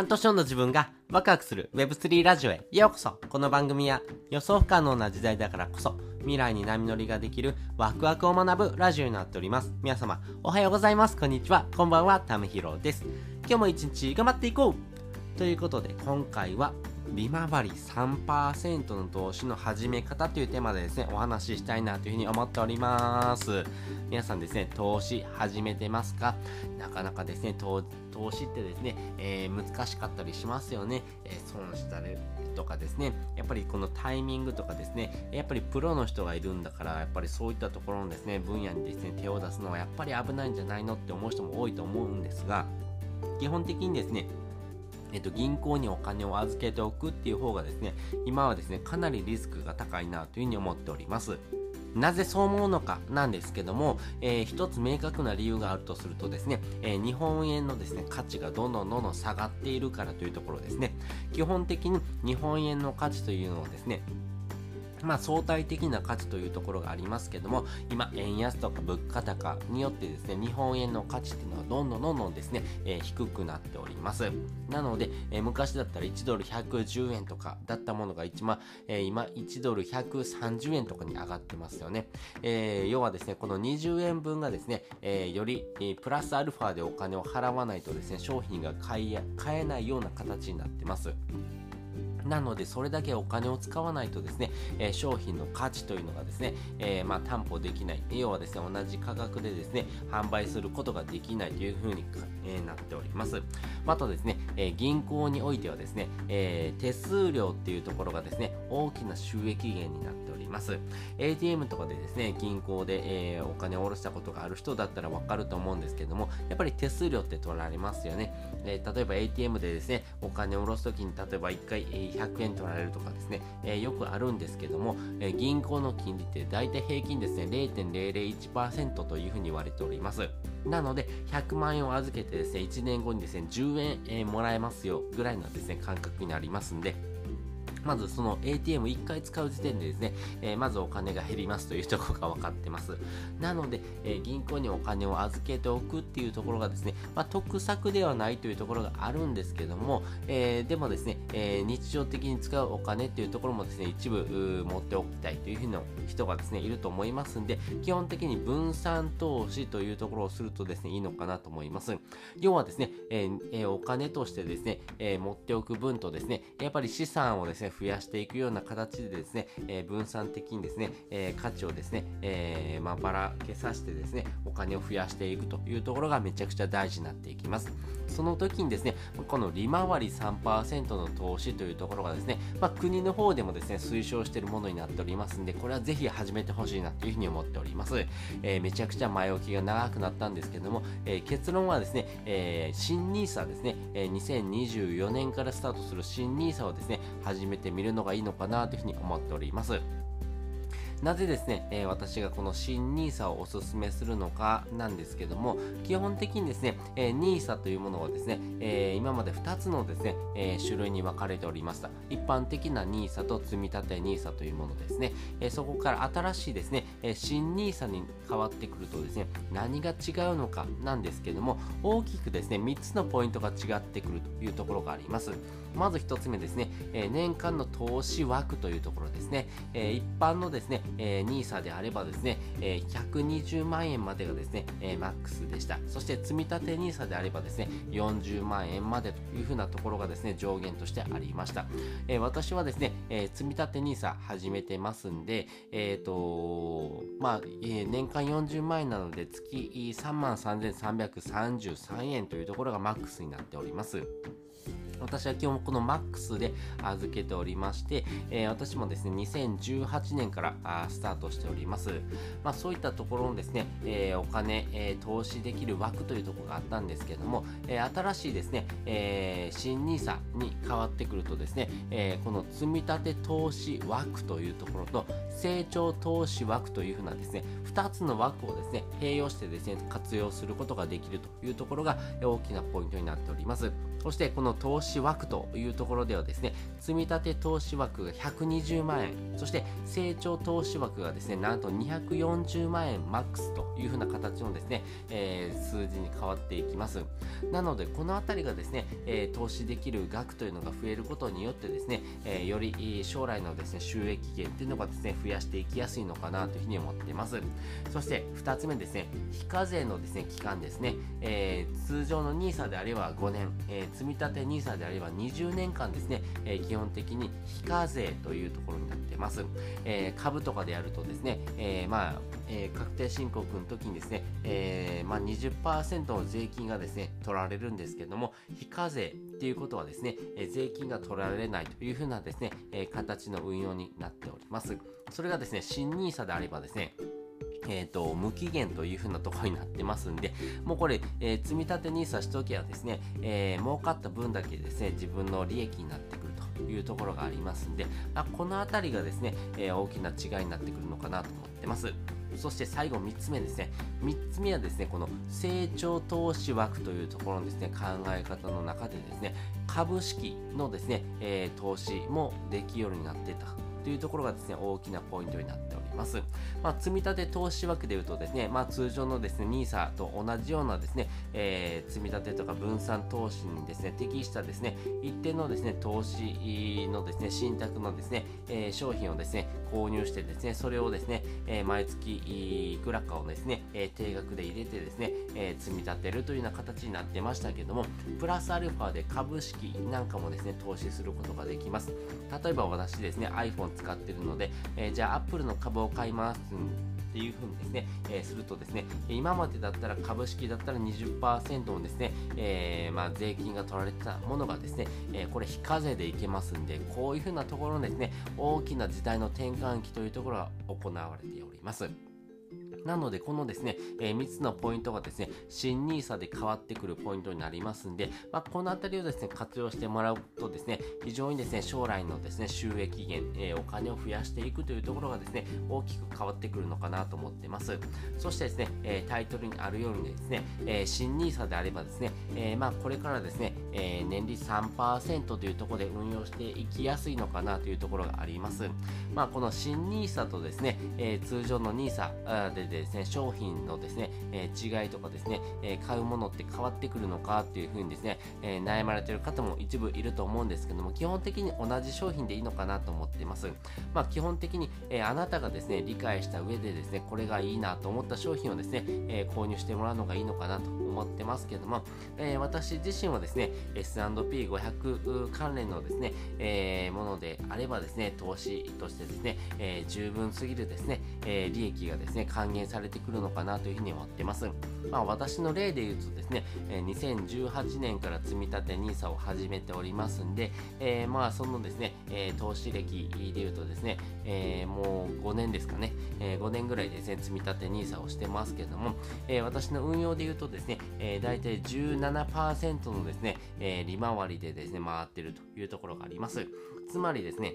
半年後の自分がワクワクする Web3 ラジオへようこそこの番組は予想不可能な時代だからこそ未来に波乗りができるワクワクを学ぶラジオになっております。皆様、おはようございます。こんにちは。こんばんは。たむひろです。今日も一日頑張っていこうということで、今回は利回り3%の投資の始め方というテーマでですね、お話ししたいなというふうに思っております。皆さんですね、投資始めてますか？なかなかですね、投投資ってですね、えー、難しかったりしますよね。えー、損したりとかですね、やっぱりこのタイミングとかですね、やっぱりプロの人がいるんだから、やっぱりそういったところのですね、分野にですね、手を出すのはやっぱり危ないんじゃないのって思う人も多いと思うんですが、基本的にですね、えっと、銀行にお金を預けておくっていう方がですね、今はですね、かなりリスクが高いなというふうに思っております。なぜそう思うのかなんですけども、えー、一つ明確な理由があるとするとですね、えー、日本円のですね、価値がどんどんどんどん下がっているからというところですね。基本的に日本円の価値というのをですね、まあ、相対的な価値というところがありますけども、今、円安とか物価高によってですね、日本円の価値っていうのはどんどんどんどんですね、えー、低くなっております。なので、えー、昔だったら1ドル110円とかだったものが1万、えー、今1ドル130円とかに上がってますよね。え要はですね、この20円分がですね、えより、えプラスアルファでお金を払わないとですね、商品が買え買えないような形になってます。なので、それだけお金を使わないとですね、えー、商品の価値というのがですね、えー、まあ、担保できない。要はですね、同じ価格でですね、販売することができないというふうに、えー、なっております。またですね、え銀行においてはですね、え手数料っていうところがですね、大きな収益源になってります。ATM とかでですね、銀行で、えお金を下ろしたことがある人だったらわかると思うんですけども、やっぱり手数料って取られますよね。え例えば ATM でですね、お金を下ろすときに、例えば1回、え100円取られるとかですね、えー、よくあるんですけども、えー、銀行の金利って大体平均ですね、0.001%というふうに言われております。なので、100万円を預けてですね、1年後にですね、10円、えー、もらえますよぐらいのですね、感覚になりますんで、まずその ATM1 回使う時点でですね、えー、まずお金が減りますというところが分かってます。なので、えー、銀行にお金を預けておくっていうところがですね、まあ、得策ではないというところがあるんですけども、えー、でもですね、え日常的に使うお金っていうところもですね、一部持っておきたいというふうな人がですね、いると思いますんで、基本的に分散投資というところをするとですね、いいのかなと思います。要はですね、えお金としてですね、え持っておく分とですね、やっぱり資産をですね、増やしていくような形でですね、えー、分散的にですね、えー、価値をですね、えー、ま、ばらけさせてですね、お金を増やしていくというところがめちゃくちゃ大事になっていきます。その時にですね、この利回り3%の投資というところがですね、まあ、国の方でもですね、推奨しているものになっておりますんで、これはぜひ始めてほしいなというふうに思っております。えー、めちゃくちゃ前置きが長くなったんですけども、えー、結論はですね、えー、新 NISA ですね、えー、2024年からスタートする新 NISA をですね、始めてみるのがいいのかなというふうに思っております。なぜですね、えー、私がこの新 NISA をおすすめするのかなんですけども、基本的にですね、えー、NISA というものはですね、えー、今まで2つのですね、え種類に分かれておりました。一般的な NISA と積み立て NISA というものですね、えそこから新しいですね、え新 NISA に変わってくるとですね、何が違うのかなんですけども、大きくですね、3つのポイントが違ってくるというところがあります。まず1つ目ですね、え年間の投資枠というところですね、え一般のですね、えー、NISA であればですね、えー、120万円までがですね、え、マックスでした。そして積立 NISA であればですね、40万円までというふうなところがですね、上限としてありました。え、私はですね、えー、積立 NISA 始めてますんで、えっ、ー、と、まあ、え、年間40万円なので月3万3333円というところがマックスになっております。私は基本この MAX で預けておりまして、えー、私もですね、2018年からあスタートしております。まあ、そういったところのですね、えー、お金、えー、投資できる枠というところがあったんですけども、え新しいですね、え新 NISA に変わってくるとですね、えこの積立投資枠というところと成長投資枠というふうなですね、2つの枠をですね、併用してですね、活用することができるというところが大きなポイントになっております。そしてこの投資資枠というところではですね、積み立て投資枠が120万円、そして成長投資枠がですね、なんと240万円マックスというふうな形のですね、えー、数字に変わっていきます。なので、このあたりがですね、えー、投資できる額というのが増えることによってですね、えー、より将来のですね、収益源っていうのがですね、増やしていきやすいのかなというふうに思っています。そして2つ目ですね、非課税のですね、期間ですね、えー、通常の NISA であれば5年、えー、積立 NISA でであれば20年間ですね、えー、基本的に非課税というところになってます。えー、株とかでやるとですね、えー、まあ、え、確定申告の時にですね、え、まあ、20%の税金がですね、取られるんですけども、非課税っていうことはですね、え、税金が取られないというふうなですね、え形の運用になっております。それがですね、新 NISA であればですね、えーと、無期限というふうなところになってますんで、もうこれ、えー、積み立て NISA しときはですね、えー、儲かった分だけですね、自分の利益になってくるというところがありますんで、まあ、このあたりがですね、えー、大きな違いになってくるのかなと思ってます。そして最後3つ目ですね。3つ目はですね、この成長投資枠というところのですね、考え方の中でですね、株式のですね、えー、投資もできるようになってたというところがですね、大きなポイントになっております。ます。まあ、積立投資枠でいうとですね、まあ、通常のですね、NISA と同じようなですね、えー、積立とか分散投資にですね、適したですね、一定のですね、投資のですね、信託のですね、えー、商品をですね、購入してですね、それをですね、えー、毎月いくらかをですね、え定額で入れてですね、え積み立てるというような形になってましたけども、プラスアルファで株式なんかもですね、投資することができます。例えば私ですね、iPhone 使ってるので、えー、じゃあ Apple の株を買いますっていうふうにですね、えー、するとですね、今までだったら株式だったら20%のですね、えー、まあ、税金が取られてたものがですね、えこれ非課税でいけますんで、こういうふうなところのですね、大きな時代の転換期というところが行われております。なので、このですね、えー、3つのポイントがですね、新 NISA で変わってくるポイントになりますんで、まあ、このあたりをですね、活用してもらうとですね、非常にですね、将来のですね、収益源、えー、お金を増やしていくというところがですね、大きく変わってくるのかなと思ってます。そしてですね、えー、タイトルにあるようにですね、え新 NISA であればですね、えまあ、これからですね、え年利3%というところで運用していきやすいのかなというところがあります。まあ、この新 NISA とですね、え通常の NISA ででですね、商品のですね、えー、違いとかですね、えー、買うものって変わってくるのかっていうふうにですね、えー、悩まれてる方も一部いると思うんですけども、基本的に同じ商品でいいのかなと思っています。まあ、基本的に、えあなたがですね、理解した上でですね、これがいいなと思った商品をですね、え購入してもらうのがいいのかなと思ってますけども、え私自身はですね、S&P500 関連のですね、えものであればですね、投資としてですね、え十分すぎるですね、え利益がですね、還元されてくるのかなというふうに思ってます。まあ、私の例で言うとですね、2018年から積み立て NISA を始めておりますんで、えー、まあそのですね、投資歴で言うとですね、えー、もう5年ですかね、え5年ぐらいですね、積み立て NISA をしてますけども、私の運用で言うとですね、えー、大体17%のですね、利回りでですね、回ってるというところがあります。つまりですね、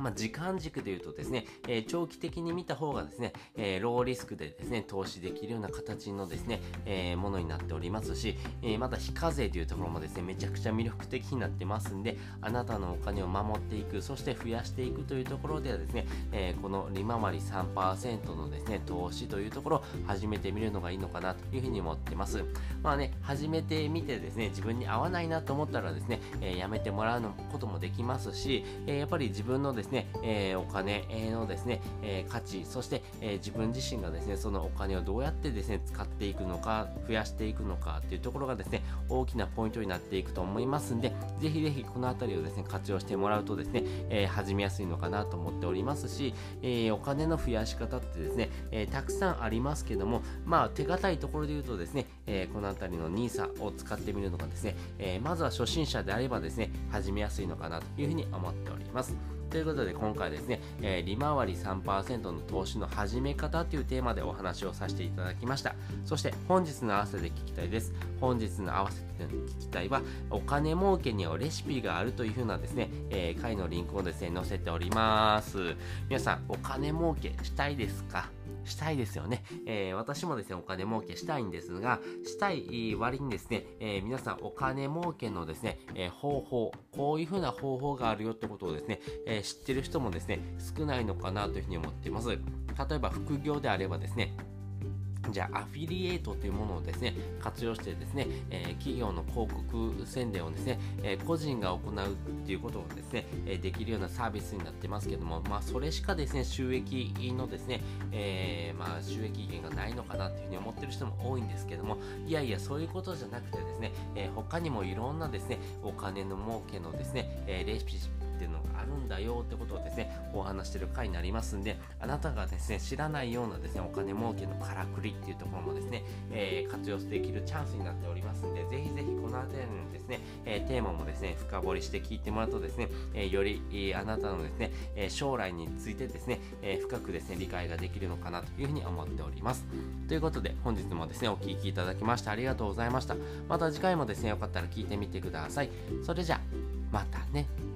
まあ、時間軸で言うとですね、えー、長期的に見た方がですね、えー、ローリスクでですね、投資できるような形のですね、えー、ものになっておりますし、えまた非課税というところもですね、めちゃくちゃ魅力的になってますんで、あなたのお金を守っていく、そして増やしていくというところではですね、えこの利回り3%のですね、投資というところを始めてみるのがいいのかなというふうに思ってます。まあね、始めてみてですね、自分に合わないなと思ったらですね、えやめてもらうこともできますし、えやっぱり自分のですね、ねえー、お金のですね、えー、価値、そして、えー、自分自身がですね、そのお金をどうやってですね、使っていくのか、増やしていくのかっていうところがですね、大きなポイントになっていくと思いますんで、ぜひぜひこのあたりをですね、活用してもらうとですね、え始めやすいのかなと思っておりますし、えお金の増やし方ってですね、えたくさんありますけども、まあ、手堅いところで言うとですね、えこのあたりの NISA を使ってみるのがですね、えまずは初心者であればですね、始めやすいのかなというふうに思っております。ということで今回ですね、えー、利回り3%の投資の始め方というテーマでお話をさせていただきました。そして本日の合わせて聞きたいです。本日の合わせて聞きたいは、お金儲けにはレシピがあるというふうなですね、えー、回のリンクをですね、載せております。皆さん、お金儲けしたいですか？したいですよね。えー、私もですね、お金儲けしたいんですが、したい割にですね、えー、皆さんお金儲けのですね、えー、方法、こういう風な方法があるよってことをですね、え知ってる人もですね、少ないのかなというふうに思っています。例えば副業であればですね、じゃあアフィリエイトというものをですね活用してですね、え、企業の広告宣伝をですね、え、個人が行うっていうことをですね、え、できるようなサービスになってますけどもまあそれしかですね収益のですね、えまあ収益源がないのかなっていうふうに思ってる人も多いんですけどもいやいやそういうことじゃなくてですね、え他にもいろんなですねお金の儲けのですね、えレシピっていうのがあるんだよってことをですね、お話してる回になりますんで、あなたがですね、知らないようなですね、お金儲けのからくりっていうところもですね、えー、活用できるチャンスになっておりますんで、ぜひぜひこの辺りのですね、えー、テーマもですね、深掘りして聞いてもらうとですね、えー、より、あなたのですね、え将来についてですね、え深くですね、理解ができるのかなというふうに思っております。ということで、本日もですね、お聴きいただきましてありがとうございました。また次回もですね、よかったら聞いてみてください。それじゃ、またね。